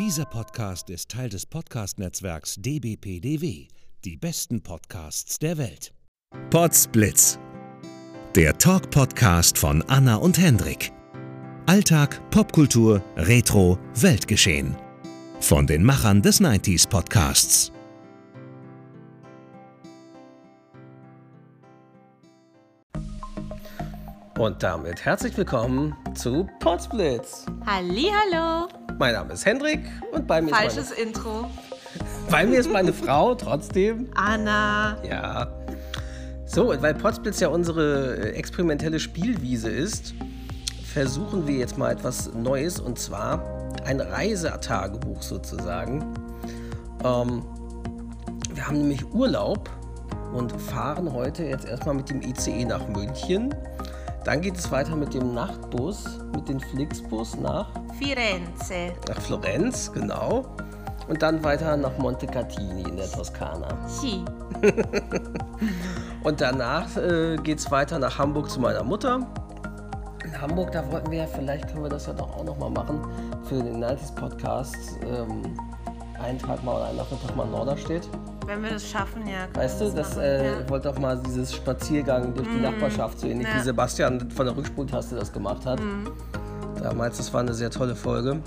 Dieser Podcast ist Teil des Podcast-Netzwerks dbpdw, die besten Podcasts der Welt. Podsblitz, der Talk-Podcast von Anna und Hendrik. Alltag, Popkultur, Retro, Weltgeschehen. Von den Machern des 90s Podcasts. Und damit herzlich willkommen zu Podsblitz. Hallihallo. Mein Name ist Hendrik und bei mir Falsches ist Intro. meine, bei mir ist meine Frau trotzdem. Anna. Ja. So, und weil Podsblitz ja unsere äh, experimentelle Spielwiese ist, versuchen wir jetzt mal etwas Neues und zwar ein Reisetagebuch sozusagen. Ähm, wir haben nämlich Urlaub und fahren heute jetzt erstmal mit dem ICE nach München. Dann geht es weiter mit dem Nachtbus, mit dem Flixbus nach, Firenze. nach Florenz, genau. Und dann weiter nach Montecatini in der Toskana. Sì. Und danach äh, geht es weiter nach Hamburg zu meiner Mutter. In Hamburg, da wollten wir ja, vielleicht können wir das ja doch auch nochmal machen, für den 90s Podcast. Ähm, einen Tag mal oder einen Nachmittag mal in Norderstedt. Wenn wir das schaffen, ja. Weißt du, das äh, ja. ich wollte auch mal dieses Spaziergang durch die Nachbarschaft, so ähnlich ja. wie Sebastian von der Rückspultaste das gemacht hat. Damals, das war eine sehr tolle Folge.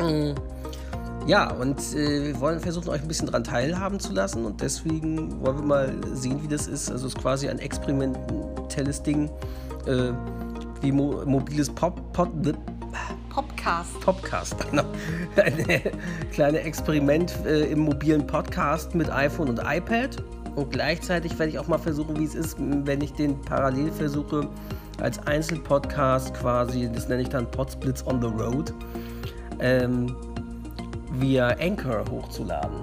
Mm. Ja, und äh, wir wollen versuchen, euch ein bisschen daran teilhaben zu lassen und deswegen wollen wir mal sehen, wie das ist. Also es ist quasi ein experimentelles Ding, äh, wie mo mobiles Pop, Pop, Podcast. Podcast. Genau. Ein kleines Experiment äh, im mobilen Podcast mit iPhone und iPad. Und gleichzeitig werde ich auch mal versuchen, wie es ist, wenn ich den parallel versuche, als Einzelpodcast quasi, das nenne ich dann Podsplits on the Road, ähm, via Anchor hochzuladen.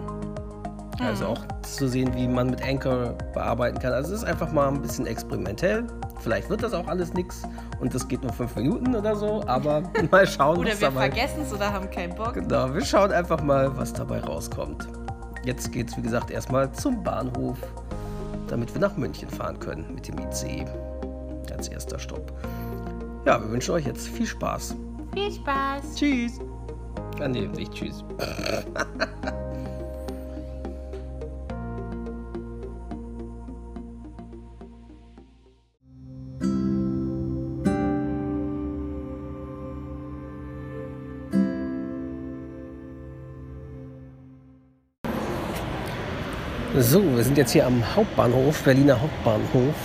Also auch zu sehen, wie man mit Anchor bearbeiten kann. Also es ist einfach mal ein bisschen experimentell. Vielleicht wird das auch alles nichts und das geht nur fünf Minuten oder so, aber mal schauen, Oder was wir dabei vergessen es oder haben keinen Bock. Genau, wir schauen einfach mal, was dabei rauskommt. Jetzt geht es, wie gesagt, erstmal zum Bahnhof, damit wir nach München fahren können mit dem ICE. Als erster Stopp. Ja, wir wünschen euch jetzt viel Spaß. Viel Spaß. Tschüss. Ah, nee, nicht tschüss. So, wir sind jetzt hier am Hauptbahnhof, Berliner Hauptbahnhof.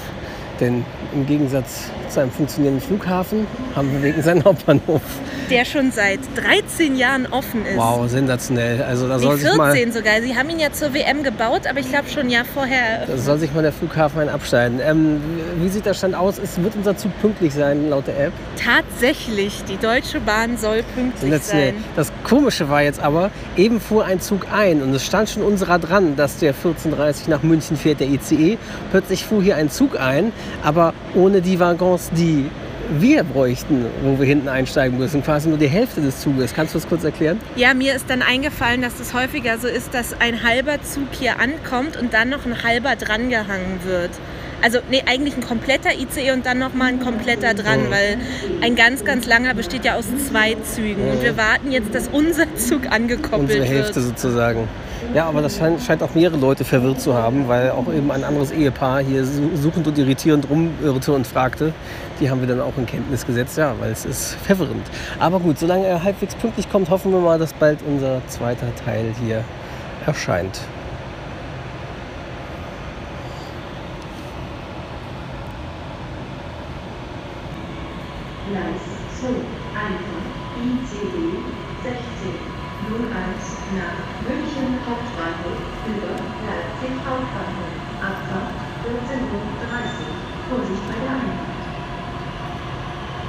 Denn im Gegensatz zu einem funktionierenden Flughafen haben wir wegen seinen Hauptbahnhof. Der schon seit 13 Jahren offen ist. Wow, sensationell. Also da soll sich mal, 14 sogar. Sie haben ihn ja zur WM gebaut, aber ich glaube schon ein Jahr vorher. da soll sich mal der Flughafen ein abschneiden. Ähm, wie sieht der Stand aus? Es wird unser Zug pünktlich sein, laut der App. Tatsächlich, die Deutsche Bahn soll pünktlich Sensationell. sein. Das Komische war jetzt aber, eben fuhr ein Zug ein und es stand schon unserer dran, dass der 14.30 nach München fährt, der ICE. Plötzlich fuhr hier ein Zug ein, aber ohne die Waggons, die wir bräuchten, wo wir hinten einsteigen müssen. Quasi nur die Hälfte des Zuges. Kannst du das kurz erklären? Ja, mir ist dann eingefallen, dass es häufiger so ist, dass ein halber Zug hier ankommt und dann noch ein halber drangehangen wird. Also, nee, eigentlich ein kompletter ICE und dann nochmal ein kompletter dran, weil ein ganz, ganz langer besteht ja aus zwei Zügen. Und wir warten jetzt, dass unser Zug angekoppelt Unsere Hälfte wird. sozusagen. Ja, aber das scheint, scheint auch mehrere Leute verwirrt zu haben, weil auch eben ein anderes Ehepaar hier su- suchend und irritierend rumirrte und fragte. Die haben wir dann auch in Kenntnis gesetzt, ja, weil es ist verwirrend. Aber gut, solange er halbwegs pünktlich kommt, hoffen wir mal, dass bald unser zweiter Teil hier erscheint. Gleis 2, Einfach, ICE 1601 nach München Hauptbahnhof über Leipzig Hauptbahnhof. Abfahrt 14.30 Uhr. Vorsicht bei der Einfahrt.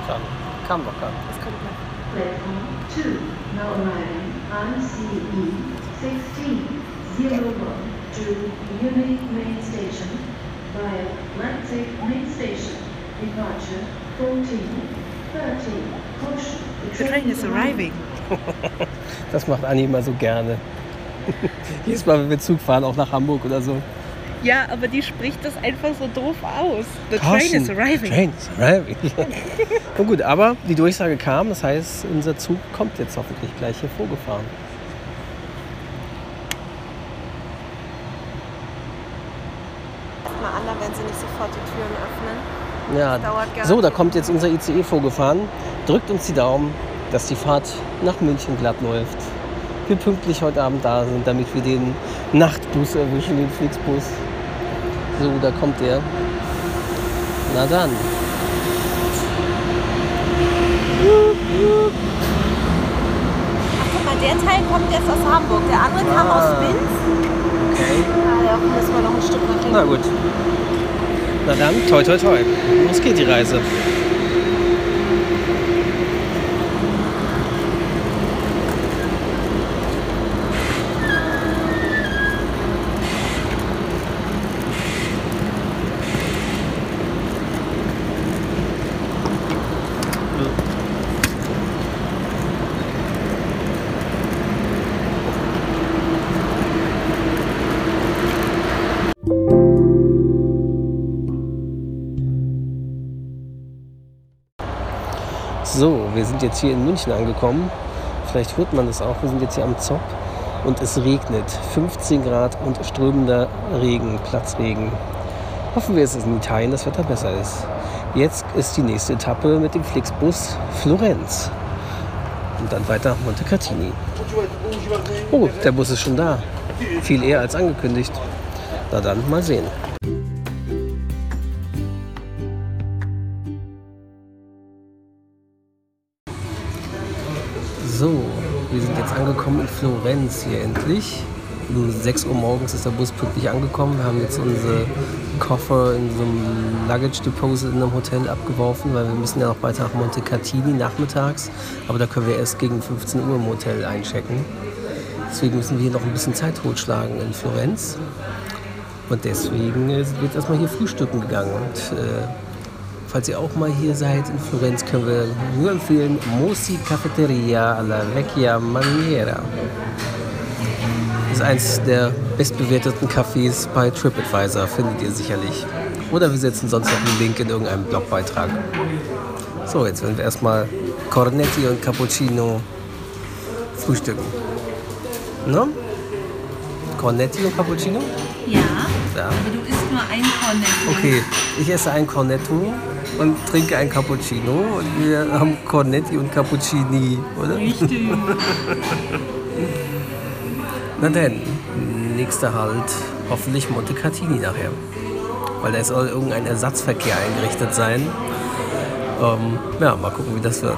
Schade. Kam doch gar nicht. Platform 2, now arriving ICE 1601 to Munich Main Station via Leipzig Main Station. Departure 14, 13, push. The train is arriving. Das macht Anni immer so gerne. Jedes Mal, wenn wir Zug fahren, auch nach Hamburg oder so, Ja, aber die spricht das einfach so doof aus. The train Caution, is arriving. Train is arriving. Nun gut, aber die Durchsage kam, das heißt, unser Zug kommt jetzt hoffentlich gleich hier vorgefahren. Mal an, wenn sie nicht sofort die Türen öffnen. Ja, dauert gar so, da kommt jetzt unser ICE vorgefahren. Drückt uns die Daumen, dass die Fahrt nach München glatt läuft. Wir pünktlich heute Abend da sind, damit wir den Nachtbus erwischen, den Flixbus. So, da kommt der. Na dann. Guck mal, der Teil kommt jetzt aus Hamburg. Der andere kam Ah. aus Linz. Okay. Ja, da müssen wir noch ein Stück nach. Na gut. Na dann, toi toi toi. Los geht die Reise. So, wir sind jetzt hier in München angekommen. Vielleicht hört man das auch. Wir sind jetzt hier am Zopp und es regnet. 15 Grad und strömender Regen, Platzregen. Hoffen wir, dass es in Italien das Wetter besser ist. Jetzt ist die nächste Etappe mit dem Flixbus Florenz. Und dann weiter nach Montecatini. Oh, der Bus ist schon da. Viel eher als angekündigt. Na dann, mal sehen. Angekommen in Florenz hier endlich. Um 6 Uhr morgens ist der Bus pünktlich angekommen. Wir haben jetzt unsere Koffer in so einem Luggage Deposit in einem Hotel abgeworfen, weil wir müssen ja noch weiter nach Montecatini nachmittags. Aber da können wir erst gegen 15 Uhr im Hotel einchecken. Deswegen müssen wir hier noch ein bisschen Zeit totschlagen in Florenz. Und deswegen äh, sind wir jetzt erstmal hier frühstücken gegangen. Und äh, Falls ihr auch mal hier seid in Florenz, können wir nur empfehlen Mosi Cafeteria alla Vecchia Maniera. Das ist eins der bestbewerteten Cafés bei TripAdvisor, findet ihr sicherlich. Oder wir setzen sonst noch einen Link in irgendeinem Blogbeitrag. So, jetzt werden wir erstmal Cornetti und Cappuccino frühstücken. Ne? Cornetti und Cappuccino? Ja, Ja. aber du isst nur ein Cornetto. Okay, ich esse ein Cornetto und trinke ein Cappuccino und wir haben Cornetti und Cappuccini, oder? Richtig. Na denn, nächster Halt, hoffentlich Montecatini nachher. Weil da soll irgendein Ersatzverkehr eingerichtet sein. Ähm, ja, mal gucken, wie das wird.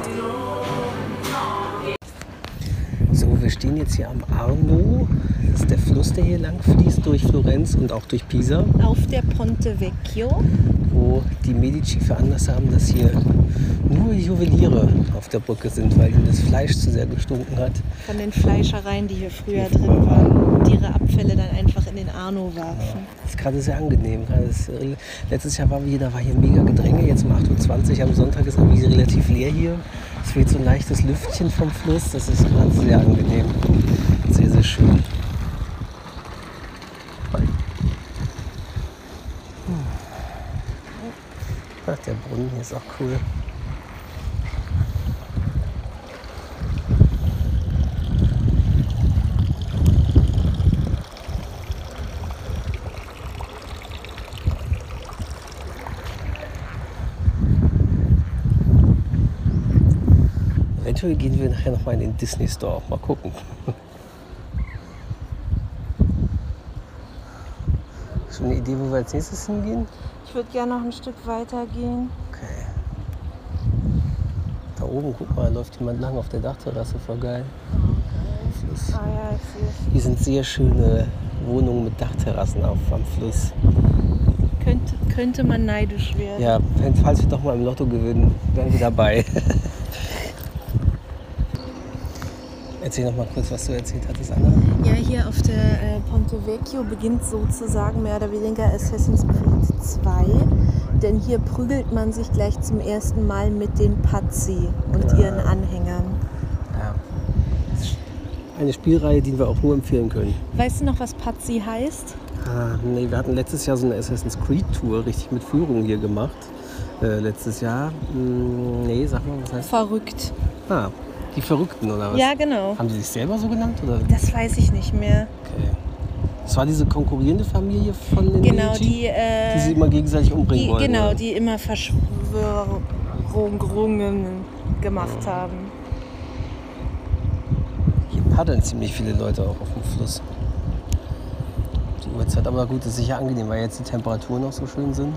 Stehen jetzt hier am Arno. Das ist der Fluss, der hier lang fließt durch Florenz und auch durch Pisa. Auf der Ponte Vecchio. wo die Medici veranlasst haben, dass hier nur Juweliere auf der Brücke sind, weil ihnen das Fleisch zu sehr gestunken hat. Von den Fleischereien, die hier früher drin waren. Und ihre Abfälle dann einfach in den Arno warfen. Das ist gerade sehr angenehm. Äh, letztes Jahr waren wir hier, da war hier mega Gedränge. Jetzt um 8.20 Uhr am Sonntag ist irgendwie relativ leer hier. Es weht so ein leichtes Lüftchen vom Fluss. Das ist gerade sehr angenehm. Sehr, sehr schön. Ach, der Brunnen hier ist auch cool. Eventuell gehen wir nachher noch mal in den Disney Store. Mal gucken. Schon eine Idee, wo wir als nächstes hingehen? Ich würde gerne noch ein Stück weiter gehen. Okay. Da oben, guck mal, läuft jemand lang auf der Dachterrasse. Voll geil. Fluss. Ah ja. Hier sind sehr schöne Wohnungen mit Dachterrassen auf, am Fluss. Könnte, könnte man neidisch werden. Ja, falls wir doch mal im Lotto gewinnen, wären wir dabei. Erzähl noch mal kurz, was du erzählt hattest, Anna. Ja, hier auf der äh, Ponte Vecchio beginnt sozusagen mehr oder weniger Assassin's Creed 2. Denn hier prügelt man sich gleich zum ersten Mal mit den Pazzi und Ja. ihren Anhängern. Ja. eine Spielreihe, die wir auch nur empfehlen können. Weißt du noch, was Patsy heißt? Ah, nee, wir hatten letztes Jahr so eine Assassin's Creed Tour richtig mit Führung hier gemacht. Äh, letztes Jahr. Hm, nee, sag mal, was heißt Verrückt. Ah, die Verrückten oder was? Ja, genau. Haben sie sich selber so genannt? Oder? Das weiß ich nicht mehr. Okay. Das war diese konkurrierende Familie von den Genau, Medici, die, äh, die sie immer gegenseitig umbringen die, wollten. genau, oder? die immer Verschwörungen gemacht haben. Hier paddeln ziemlich viele Leute auch auf dem Fluss. Die Uhrzeit, aber gut, ist sicher angenehm, weil jetzt die Temperaturen auch so schön sind.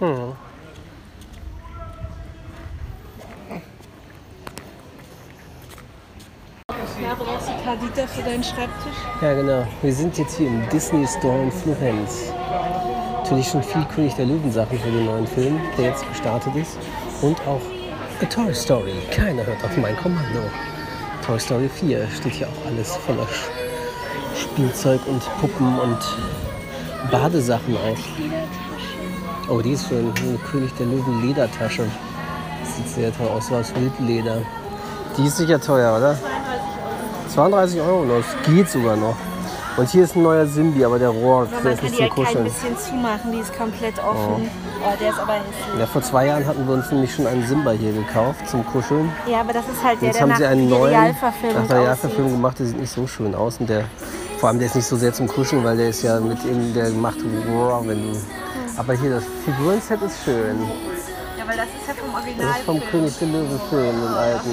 Hm. Ja, brauchst du Kadita für deinen Schreibtisch? Ja, genau. Wir sind jetzt hier im Disney Store in Florenz. Natürlich schon viel König der Löwen-Sachen für den neuen Film, der jetzt gestartet ist. Und auch A Toy Story. Keiner hört auf mein Kommando. Toy Story 4 steht hier auch alles voller Spielzeug und Puppen und Badesachen auch. Oh, die ist schön. Eine König der Löwen Ledertasche. Sieht sehr toll aus, so aus Wildleder. Die ist sicher teuer, oder? 32 Euro noch, das geht sogar noch. Und hier ist ein neuer Simbi, aber der rohrt, Aber der man ist kann nicht die zum halt Kuscheln. bisschen zumachen, die ist komplett offen. Oh, der ist aber hässlich. Ja, vor zwei Jahren hatten wir uns nämlich schon einen Simba hier gekauft zum Kuscheln. Ja, aber das ist halt der, Jetzt der haben nach sie einen neuen Realverfilmung nach der Realverfilmung gemacht, der sieht nicht so schön aus. Und der, vor allem der ist nicht so sehr zum Kuscheln, weil der ist ja mit ihm, der macht roar, wenn du. Aber hier das Figurenset ist schön. Ja, weil das ist ja vom Das Original. ist vom König der Löwen Film, den alten.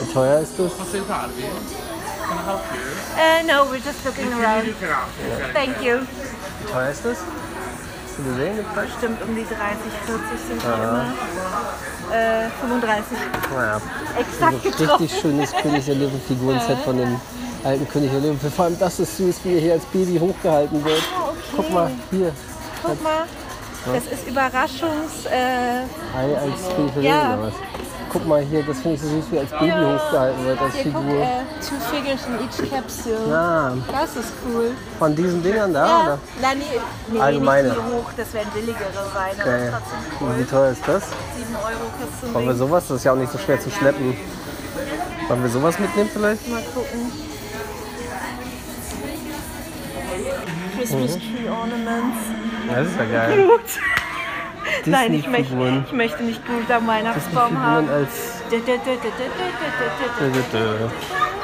Wie teuer ist das? Uh, no, we're just looking around. Thank you. Wie teuer ist das? Hast du gesehen, den Preis? Bestimmt um die 30, 40 sind die immer. Äh, 35. Naja. Exakt Also getroffen. richtig schönes König der Löwen Figurenset von dem alten König der Löwen. Vor allem das ist süß, wie er hier als Baby hochgehalten wird. Ah, okay. Guck mal, hier. Guck mal. Das ist Überraschungs... Äh, Ei als der Ja. Oder was? Guck mal hier, das finde ich so süß, wie als Baby hochgehalten wird als hier, guck, Figur. äh, two figures in each capsule. Ja, Das ist cool. von diesen Dingern da, Ja, oder? nein, nee, nee Allgemeine. nicht so hoch, das werden billigere sein, aber Okay. Und wie cool. teuer ist das? 7 Euro kostet so Wollen wir sowas? Das ist ja auch nicht so schwer zu schleppen. Wollen wir sowas mitnehmen vielleicht? Mal gucken. Christmas Mhm. Tree Ornaments. Das ist ja geil. Groot. Nein, ich möchte, ich möchte nicht Groot am Weihnachtsbaum haben. Als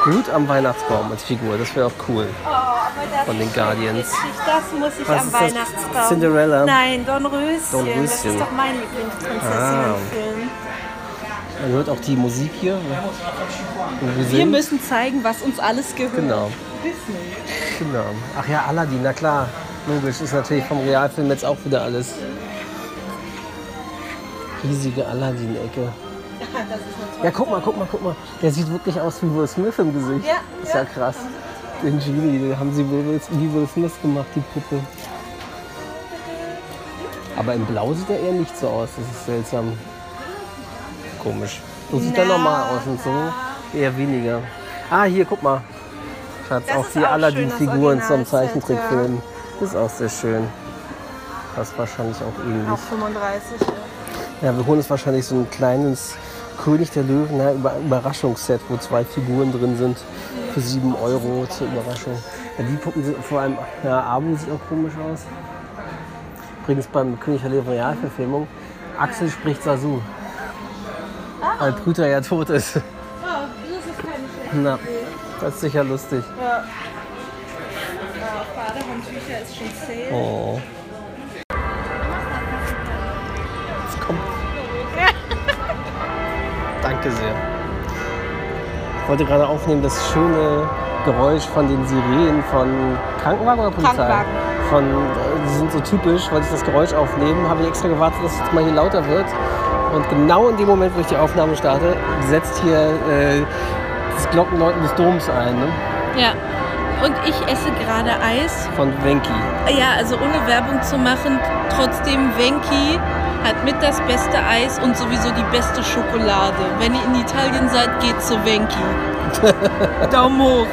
Groot am Weihnachtsbaum als Figur, das wäre auch cool. Oh, Von den Guardians. Das muss ich Was am ist das? Weihnachtsbaum. Cinderella. Nein, Don Röschen. Das ist doch mein Lieblingsprinzessin-Film. Ah. Man hört auch die Musik hier. Wir, Wir müssen zeigen, was uns alles gehört. Genau. Disney. Genau. Ach ja, Aladdin, na klar. Logisch, ist natürlich vom Realfilm jetzt auch wieder alles. Riesige Aladdin-Ecke. Ja, guck mal, guck mal, guck mal. Der sieht wirklich aus wie Will Smith im Gesicht. Ja, Ist ja ja. krass. Den Genie, den haben sie wie Will Smith gemacht, die Puppe. Aber in Blau sieht er eher nicht so aus. Das ist seltsam. Komisch. So sieht er normal aus und so eher weniger. Ah, hier, guck mal. Schatz, Das auch die Aladdin-Figuren zum Zeichentrickfilm. Ist auch sehr schön. Passt wahrscheinlich auch ähnlich. Auch 35. ja. Ja, wir holen uns wahrscheinlich so ein kleines König der Löwen, ja, Über Überraschungsset, wo zwei Figuren drin sind. Für 7 Euro zur Überraschung. Ja, die Puppen sind vor allem, ja, Abu sieht auch komisch aus. Übrigens beim König der Löwen Realverfilmung, Axel spricht Sasu. Weil Brüter ja tot ist. Oh, das ist keine schlechte Na, das ist sicher lustig. Ja. Ja, Badehandtücher ist schon zäh. Oh. Jetzt kommt. Danke sehr. Ich wollte gerade aufnehmen das schöne Geräusch von den Sirenen von Krankenwagen oder Polizei? Krankenwagen. Von, äh, die sind so typisch, wollte ich das Geräusch aufnehmen, habe ich extra gewartet, dass es jetzt mal hier lauter wird. Und genau in dem Moment, wo ich die Aufnahme starte, setzt hier äh, das Glockenläuten des Doms ein, ne? Ja. Und ich esse gerade Eis. von Venki. Ja, also ohne Werbung zu machen, trotzdem Venki hat mit das beste Eis und sowieso die beste Schokolade. Wenn ihr in Italien seid, geht zu Venki. Daumen hoch.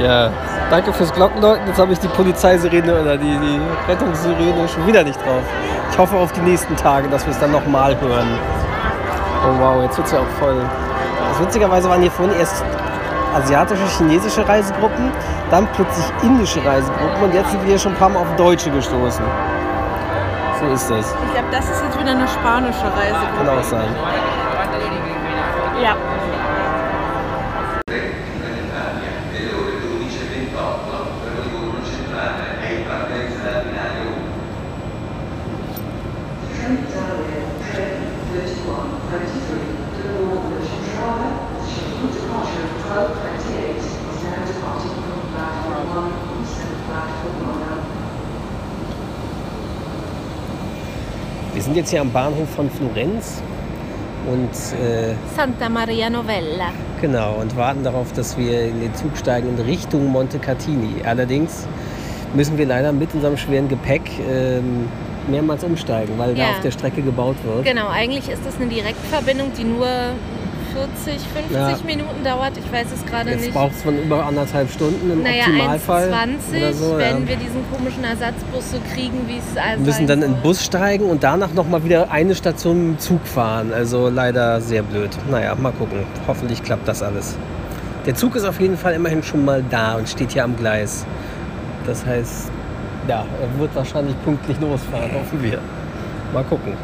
Ja, danke fürs Glockenläuten. Jetzt habe ich die Polizeisirene oder die, die Rettungssirene schon wieder nicht drauf. Ich hoffe auf die nächsten Tage, dass wir es dann nochmal hören. Oh wow, jetzt wird es ja auch voll. Also witzigerweise waren hier vorhin erst asiatische, chinesische Reisegruppen, dann plötzlich indische Reisegruppen und jetzt sind wir schon ein paar Mal auf deutsche gestoßen. So ist das. Ich glaube, das ist jetzt wieder eine spanische Kann Reisegruppe. auch sein. Ja. Wir sind jetzt hier am Bahnhof von Florenz und äh, Santa Maria Novella. Genau, und warten darauf, dass wir in den Zug steigen in Richtung Montecatini. Allerdings müssen wir leider mit unserem schweren Gepäck ähm, mehrmals umsteigen, weil da Ja. auf der Strecke gebaut wird. Genau, eigentlich ist das eine Direktverbindung, die nur 40, 50 Ja. Minuten dauert. Ich weiß es gerade Jetzt nicht. braucht es von über anderthalb Stunden im Naja, Optimalfall. 1,20, oder so, wenn ja. wir diesen komischen Ersatzbus so kriegen, wie es also Wir müssen dann in den Bus steigen und danach nochmal wieder eine Station mit dem Zug fahren. Also leider sehr blöd. Naja, mal gucken. Hoffentlich klappt das alles. Der Zug ist auf jeden Fall immerhin schon mal da und steht hier am Gleis. Das heißt, ja, er wird wahrscheinlich pünktlich losfahren, hoffen wir. Mal gucken.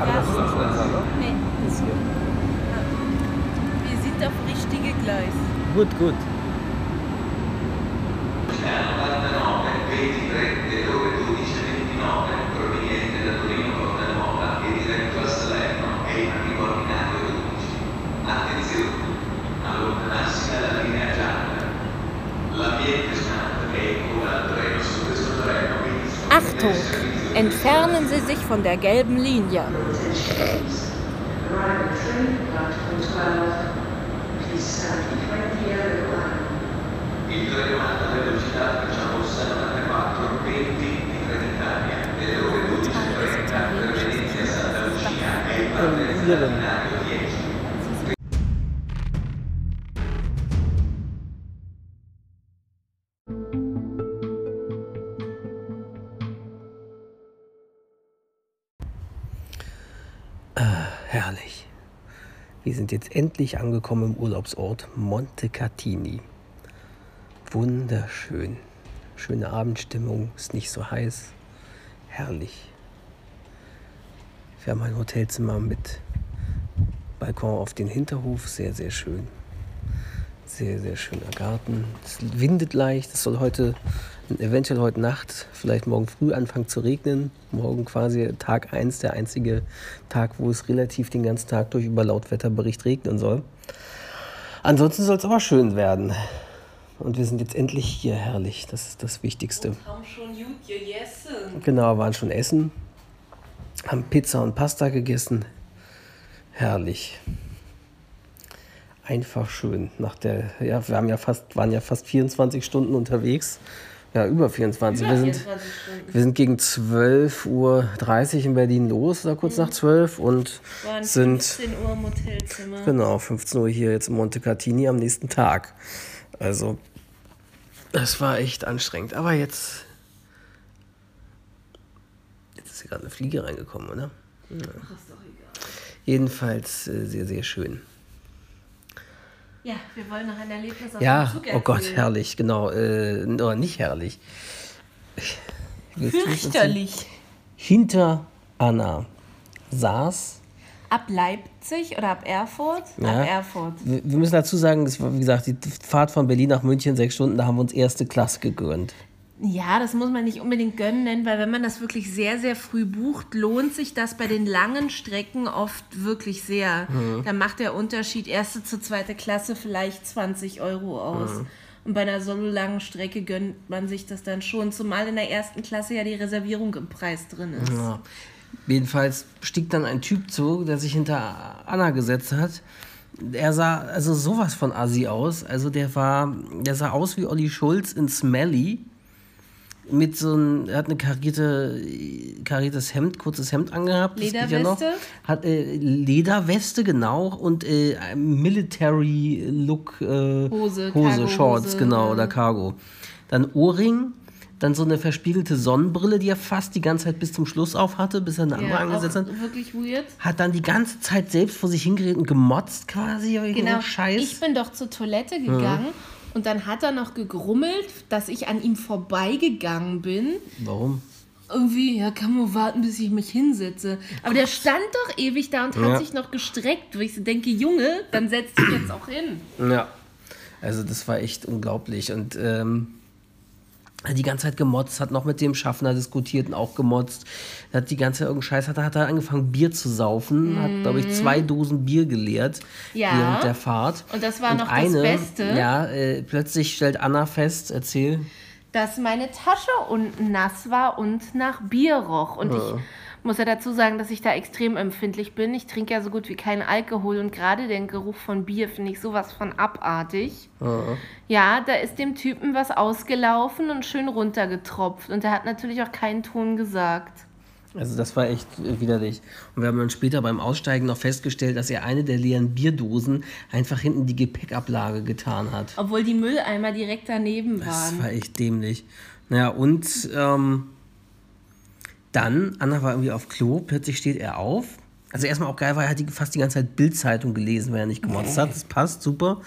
Aber das ist nicht unser, ne? Nee, Das hier. wir sind auf richtige Gleis. Gut, gut. Achtung! Entfernen Sie sich von der gelben Linie. In Ihren. Ah, herrlich. Wir sind jetzt endlich angekommen im Urlaubsort Montecatini. Wunderschön. Schöne Abendstimmung, ist nicht so heiß. Herrlich. Wir haben ein Hotelzimmer mit Balkon auf den Hinterhof, sehr, sehr schön. Sehr, sehr schöner Garten. Es windet leicht, es soll heute, eventuell heute Nacht, vielleicht morgen früh anfangen zu regnen. Morgen quasi Tag 1, der einzige Tag, wo es relativ den ganzen Tag durch über Lautwetterbericht regnen soll. Ansonsten soll es aber schön werden. Und wir sind jetzt endlich hier, herrlich. Das ist das Wichtigste. Haben schon gut gegessen. Genau, waren schon essen. Haben Pizza und Pasta gegessen. Herrlich. Einfach schön. Nach der, ja, wir haben ja fast, waren ja fast 24 Stunden unterwegs Ja, über 24. Über wir, sind, 24 Stunden. wir sind gegen 12.30 Uhr in Berlin los, oder kurz nach 12 und Waren sind 15 Uhr im Hotelzimmer. genau 15 Uhr hier jetzt in Montecatini am nächsten Tag. Also, das war echt anstrengend. Aber jetzt. Jetzt ist hier gerade eine Fliege reingekommen, oder? Ach, ist doch egal. Jedenfalls äh, sehr, sehr schön. Ja, wir wollen noch ein Erlebnis auf Ja, dem Zug oh Gott, erzählen. herrlich, genau. Äh, oder nicht herrlich. Erzählen? Fürchterlich. Hinter Anna saß. Ab Leipzig oder ab Erfurt? Ja. Ab Erfurt. Wir müssen dazu sagen, das war, wie gesagt, die Fahrt von Berlin nach München, sechs Stunden, da haben wir uns erste Klasse gegönnt. Ja, das muss man nicht unbedingt gönnen, weil wenn man das wirklich sehr, sehr früh bucht, lohnt sich das bei den langen Strecken oft wirklich sehr. Da macht der Unterschied erste zu zweite Klasse vielleicht 20 Euro aus. Und bei einer so langen Strecke gönnt man sich das dann schon, zumal in der ersten Klasse ja die Reservierung im Preis drin ist. Ja. Jedenfalls stieg dann ein Typ zu, der sich hinter Anna gesetzt hat. Er sah also sowas von Assi aus. Also der war, der sah aus wie Olli Schulz in Smelly. Mit so ein, er hat eine karierte, kariertes Hemd, kurzes Hemd angehabt. das geht Ja noch. Lederweste? Hat äh, Lederweste, genau. Und äh, Military Look äh, Hose, Hose Shorts, genau, oder Cargo. Dann Ohrring, dann so eine verspiegelte Sonnenbrille, die er fast die ganze Zeit bis zum Schluss auf hatte, bis er eine andere Ja, angesetzt hat. wirklich weird. Hat dann die ganze Zeit selbst vor sich hingeredet und gemotzt quasi. Genau. Scheiß. Ich bin doch zur Toilette gegangen und dann hat er noch gegrummelt, dass ich an ihm vorbeigegangen bin. Warum? Irgendwie, ja, kann man warten, bis ich mich hinsetze. Aber der stand doch ewig da und hat Ja. sich noch gestreckt, wo ich so denke, Junge, dann setz dich jetzt auch hin. Ja. Also das war echt unglaublich. Und ähm, hat die ganze Zeit gemotzt, hat noch mit dem Schaffner diskutiert und auch gemotzt. Hat die ganze Zeit irgendeinen Scheiß, hat, hat er angefangen Bier zu saufen, hat, glaube ich, zwei Dosen Bier geleert Mhm. Ja. während der Fahrt. Und das war noch das Beste. Ja, äh, plötzlich stellt Anna fest, erzähl. dass meine Tasche unten nass war und nach Bier roch. Und ich muss ja dazu sagen, dass ich da extrem empfindlich bin. Ich trinke ja so gut wie keinen Alkohol und gerade den Geruch von Bier finde ich sowas von abartig. Ja, da ist dem Typen was ausgelaufen und schön runtergetropft. Und er hat natürlich auch keinen Ton gesagt. Also das war echt widerlich. Und wir haben dann später beim Aussteigen noch festgestellt, dass er eine der leeren Bierdosen einfach hinten die Gepäckablage getan hat. Obwohl die Mülleimer direkt daneben Das waren. war echt dämlich. Naja, und ähm, dann, Anna war irgendwie auf Klo, plötzlich steht er auf. Also erstmal auch geil, weil er hat die, fast die ganze Zeit Bildzeitung gelesen, wenn er nicht gemotzt hat. Das passt, super.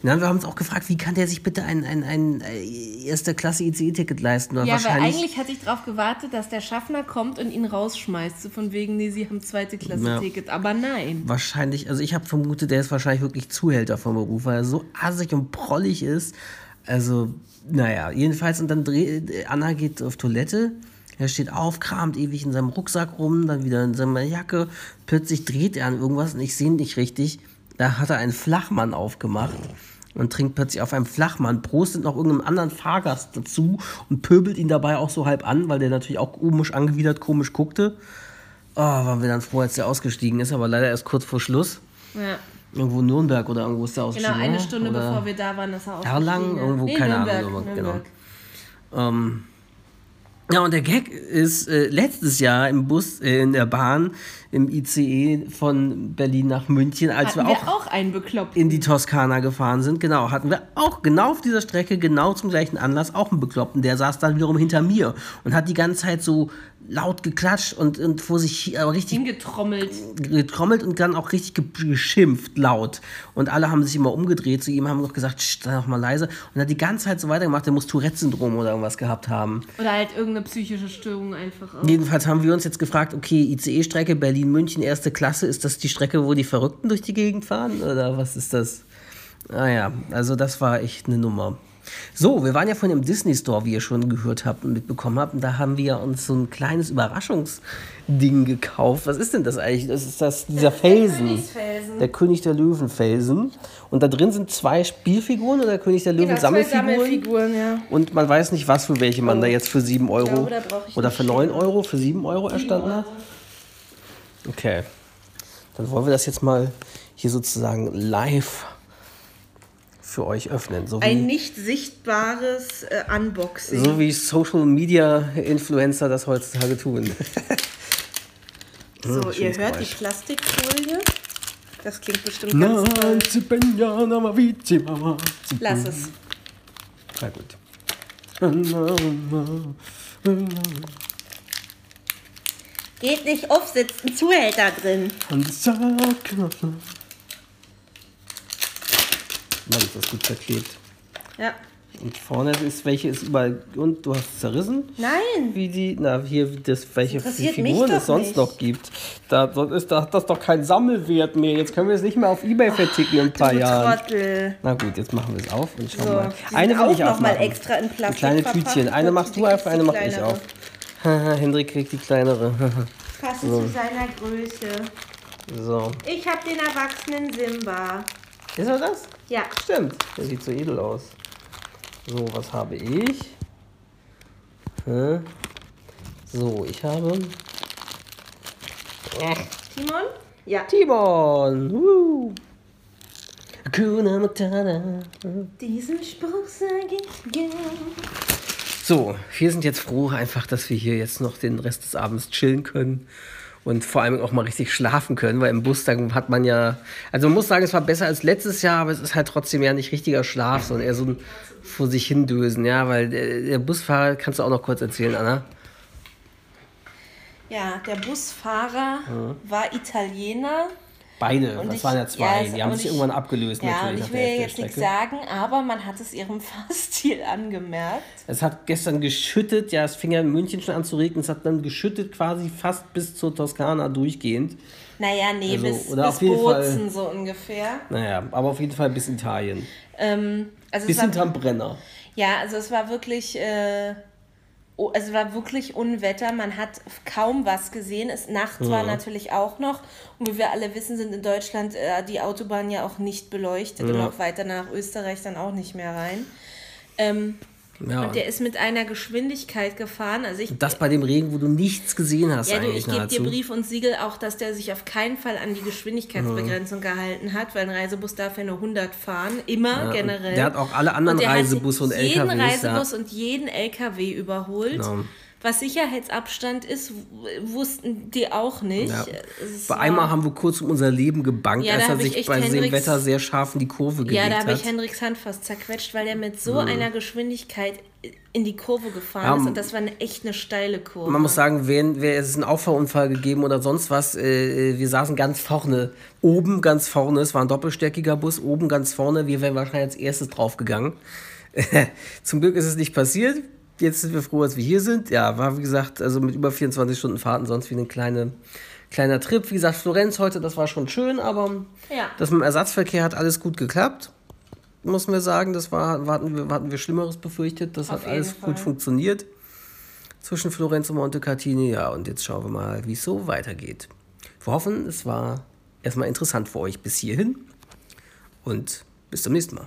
Und dann haben wir uns auch gefragt, wie kann der sich bitte ein, ein, ein äh, erster Klasse ICE-Ticket leisten? Oder Ja, weil wahrscheinlich, eigentlich hatte ich darauf gewartet, dass der Schaffner kommt und ihn rausschmeißt. So von wegen, nee, sie haben zweite Klasse Ja. Ticket. Aber nein. wahrscheinlich, also ich habe vermutet, der ist wahrscheinlich wirklich Zuhälter vom Beruf, weil er so assig und prollig ist. Also, naja, jedenfalls, und dann dreht, Anna geht auf Toilette, er steht auf, kramt ewig in seinem Rucksack rum, dann wieder in seiner Jacke, plötzlich dreht er an irgendwas und ich sehe ihn nicht richtig. Da hat er einen Flachmann aufgemacht und trinkt plötzlich auf einem Flachmann, prostet noch irgendeinem anderen Fahrgast dazu und pöbelt ihn dabei auch so halb an, weil der natürlich auch komisch angewidert, komisch guckte. Oh, waren wir dann froh, als der ausgestiegen ist, aber leider erst kurz vor Schluss. Ja. Irgendwo in Nürnberg oder irgendwo ist der Genau, ausgestiegen. eine ne? Stunde oder bevor wir da waren, ist er Erlangen, ausgestiegen. irgendwo, nee, keine Nürnberg, Ahnung, Nürnberg, genau. Ähm, ja, und der Gag ist äh, letztes Jahr im Bus, äh, in der Bahn, im ICE von Berlin nach München, als Hatten wir wir auch auch einen bekloppt. in die Toskana gefahren sind, genau, hatten wir auch genau auf dieser Strecke, genau zum gleichen Anlass, auch einen Bekloppten. Der saß dann wiederum hinter mir und hat die ganze Zeit so laut geklatscht und, und vor sich aber richtig Hingetrommelt. getrommelt und dann auch richtig ge- geschimpft laut. Und alle haben sich immer umgedreht zu ihm, haben noch gesagt, "Sch, sei doch mal leise. Und hat die ganze Zeit so weitergemacht, der muss Tourette-Syndrom oder irgendwas gehabt haben. Oder halt irgendeine psychische Störung einfach auch. Jedenfalls haben wir uns jetzt gefragt, okay, ICE-Strecke Berlin-München, erste Klasse, ist das die Strecke, wo die Verrückten durch die Gegend fahren? Oder was ist das? Ah ja, also das war echt eine Nummer. So, wir waren ja von dem Disney Store, wie ihr schon gehört habt und mitbekommen habt. Und da haben wir uns so ein kleines Überraschungsding gekauft. Was ist denn das eigentlich? Das ist das, dieser Felsen. Königsfelsen. Der König der Löwen Felsen. Und da drin sind zwei Spielfiguren oder König der Löwen Genau, Sammelfiguren. Sammelfiguren, ja. Und man weiß nicht, was für welche man da jetzt für 7 Euro glaube, oder für 9 Euro, für 7 Euro erstanden hat. Okay. Dann wollen wir das jetzt mal hier sozusagen live für euch öffnen. So Ein nicht sichtbares äh, Unboxing. so wie Social Media Influencer das heutzutage tun. So, ihr schönes hört Geräusch. die Plastikfolie. Das klingt bestimmt ganz toll. Lass es. Na gut. Geht nicht auf, sitzt ein Zuhälter drin. Mann, ist das gut verklebt. Ja. Und vorne ist welche ist überall und du hast es zerrissen. Nein. Wie die, na hier das welche interessiert Figuren es sonst nicht. noch gibt. Da so ist da hat das doch kein Sammelwert mehr. Jetzt können wir es nicht mehr auf eBay verticken in ein paar Jahren. Trottel. Na gut, jetzt machen wir es auf und schauen So, mal. Eine will auch ich noch mal extra in Plastik Ein kleine. Tütchen. Eine machst du auf, eine kriegst mach die ich auf. Hendrik kriegt die kleinere. Passt zu seiner Größe. so. Ich hab den erwachsenen Simba. Ist er das? Ja. Stimmt. Der sieht so edel aus. So, was habe ich? Hä? So, ich habe Timon? Ja. Timon. Woo. Hakuna Matata. Diesen Spruch sage ich gern. So, wir sind jetzt froh einfach, dass wir hier jetzt noch den Rest des Abends chillen können und vor allem auch mal richtig schlafen können, weil im Bus dann hat man ja, also man muss sagen, es war besser als letztes Jahr, aber es ist halt trotzdem ja nicht richtiger Schlaf, sondern eher so ein vor sich hindösen, ja, weil der, der Busfahrer, kannst du auch noch kurz erzählen, Anna? Ja, der Busfahrer war Italiener. Beide, Und das ich- waren ja zwei, ja, die haben und sich ich- irgendwann abgelöst Ja, und natürlich ich nach will ja jetzt nichts sagen, aber man hat es ihrem Fahrstil angemerkt. Es hat gestern geschüttet, ja, es fing ja in München schon an zu regnen, es hat dann geschüttet quasi fast bis zur Toskana durchgehend. Naja, nee, Also, bis, oder bis auf jeden Bozen Fall- so ungefähr. Naja, aber auf jeden Fall bis Italien. Ähm, also Bis hinterm Brenner. ja, also es war wirklich, äh, oh, es war wirklich Unwetter. Man hat kaum was gesehen. Es nachts war natürlich auch noch. Und wie wir alle wissen, sind in Deutschland äh, die Autobahnen ja auch nicht beleuchtet und auch weiter nach Österreich dann auch nicht mehr rein. Ähm, Ja, und der ist mit einer Geschwindigkeit gefahren. Also ich, das bei dem Regen, wo du nichts gesehen hast Ja, du, ich gebe dir. Brief und Siegel auch, dass der sich auf keinen Fall an die Geschwindigkeitsbegrenzung gehalten hat, weil ein Reisebus darf ja nur 100 fahren, immer und generell. der hat auch alle anderen Und der hat Reisebusse und jeden LKWs, ja. Reisebus und jeden LKW überholt. Genau. Was Sicherheitsabstand ist, wussten die auch nicht. Ja. Bei einmal haben wir kurz um unser Leben gebankt, Ja, da als er sich bei dem Hendricks- Wetter sehr scharf in die Kurve gelegt Ja, da habe hat. ich Hendriks Hand fast zerquetscht, weil der mit so einer Geschwindigkeit in die Kurve gefahren Ja, ist. Und das war eine, echt eine steile Kurve. Man muss sagen, wäre wär es einen Auffahrunfall gegeben oder sonst was, äh, wir saßen ganz vorne, oben ganz vorne, es war ein doppelstöckiger Bus, oben ganz vorne, wir wären wahrscheinlich als erstes draufgegangen. Zum Glück ist es nicht passiert. Jetzt sind wir froh, dass wir hier sind. Ja, war wie gesagt, also mit über 24 Stunden Fahrten sonst wie ein kleine, kleiner Trip. Wie gesagt, Florenz heute, das war schon schön, aber Ja. das mit dem Ersatzverkehr hat alles gut geklappt. Muss man sagen, das war, hatten, wir, hatten wir Schlimmeres befürchtet. Das Auf hat alles jeden gut Fall. funktioniert zwischen Florenz und Montecatini. Ja, und jetzt schauen wir mal, wie es so weitergeht. Wir hoffen, es war erstmal interessant für euch bis hierhin und bis zum nächsten Mal.